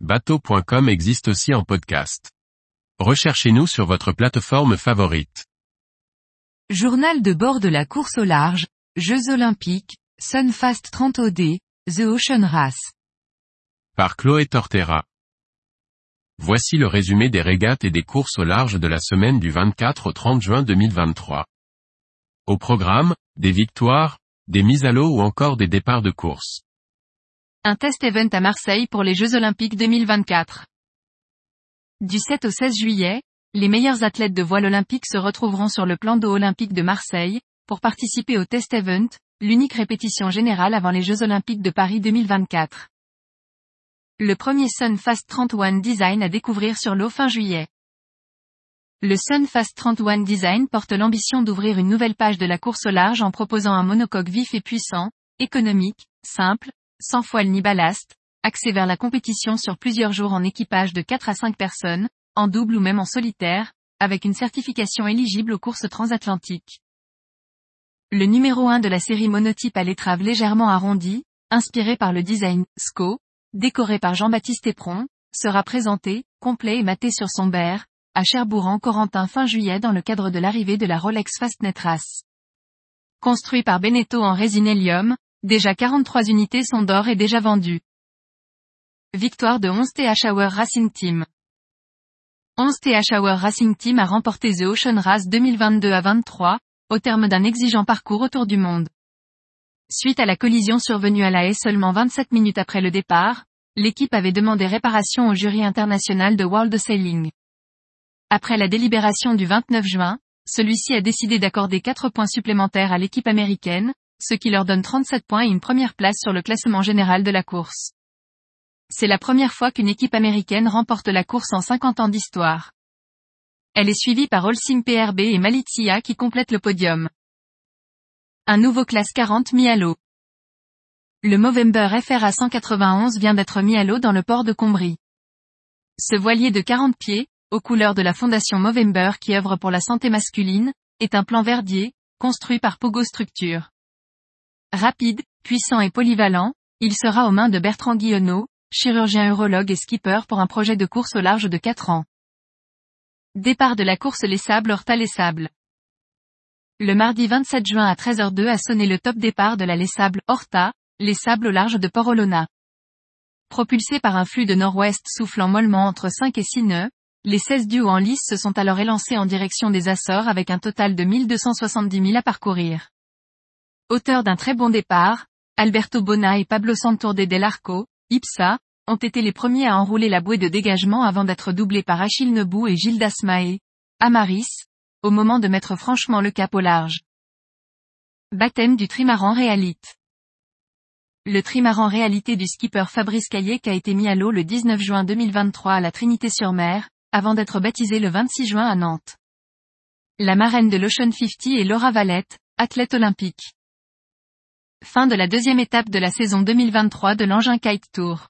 bateau.com existe aussi en podcast. Recherchez-nous sur votre plateforme favorite. Journal de bord de la course au large, Jeux olympiques, Sunfast 30 OD, The Ocean Race. Par Chloé Tortera. Voici le résumé des régates et des courses au large de la semaine du 24 au 30 juin 2023. Au programme, des victoires, des mises à l'eau ou encore des départs de course. Un test event à Marseille pour les Jeux Olympiques 2024. Du 7 au 16 juillet, les meilleurs athlètes de voile olympique se retrouveront sur le plan d'eau olympique de Marseille, pour participer au test event, l'unique répétition générale avant les Jeux Olympiques de Paris 2024. Le premier Sun Fast 31 Design à découvrir sur l'eau fin juillet. Le Sun Fast 31 Design porte l'ambition d'ouvrir une nouvelle page de la course au large en proposant un monocoque vif et puissant, économique, simple, sans foile ni ballast, axé vers la compétition sur plusieurs jours en équipage de 4 à 5 personnes, en double ou même en solitaire, avec une certification éligible aux courses transatlantiques. Le numéro 1 de la série monotype à l'étrave légèrement arrondie, inspiré par le design SCO, décoré par Jean-Baptiste Épron, sera présenté, complet et maté sur son berre, à Cherbourg en Corentin fin juillet dans le cadre de l'arrivée de la Rolex Fastnet Race. Construit par Beneteau en résine hélium, déjà 43 unités sont d'or et déjà vendues. Victoire de 11 TH Hour Racing Team. 11 TH Racing Team a remporté The Ocean Race 2022 à 23, au terme d'un exigeant parcours autour du monde. Suite à la collision survenue à la haie seulement 27 minutes après le départ, l'équipe avait demandé réparation au jury international de World Sailing. Après la délibération du 29 juin, celui-ci a décidé d'accorder 4 points supplémentaires à l'équipe américaine, ce qui leur donne 37 points et une première place sur le classement général de la course. C'est la première fois qu'une équipe américaine remporte la course en 50 ans d'histoire. Elle est suivie par Holcim PRB et Malizia qui complètent le podium. Un nouveau classe 40 mis à l'eau. Le Movember FRA 191 vient d'être mis à l'eau dans le port de Combry. Ce voilier de 40 pieds, aux couleurs de la fondation Movember qui œuvre pour la santé masculine, est un plan verdier, construit par Pogo Structure. Rapide, puissant et polyvalent, il sera aux mains de Bertrand Guillonneau, chirurgien urologue et skipper pour un projet de course au large de 4 ans. Départ de la course Les Sables Horta Les Sables. Le mardi 27 juin à 13h02 a sonné le top départ de la Les Sables Horta, Les Sables au large de Port-Olona. Propulsés par un flux de nord-ouest soufflant mollement entre 5 et 6 nœuds, les 16 duos en lice se sont alors élancés en direction des Açores avec un total de 1270 000 à parcourir. Auteur d'un très bon départ, Alberto Bona et Pablo Santourde del Arco, IPSA, ont été les premiers à enrouler la bouée de dégagement avant d'être doublés par Achille Nebou et Gilles Dasmae, Amaris, au moment de mettre franchement le cap au large. Baptême du trimaran réalite. Le trimaran réalité du skipper Fabrice Caillec a été mis à l'eau le 19 juin 2023 à la Trinité-sur-Mer, avant d'être baptisé le 26 juin à Nantes. La marraine de l'Ocean 50 est Laura Valette, athlète olympique. Fin de la deuxième étape de la saison 2023 de l'engin Kite Tour.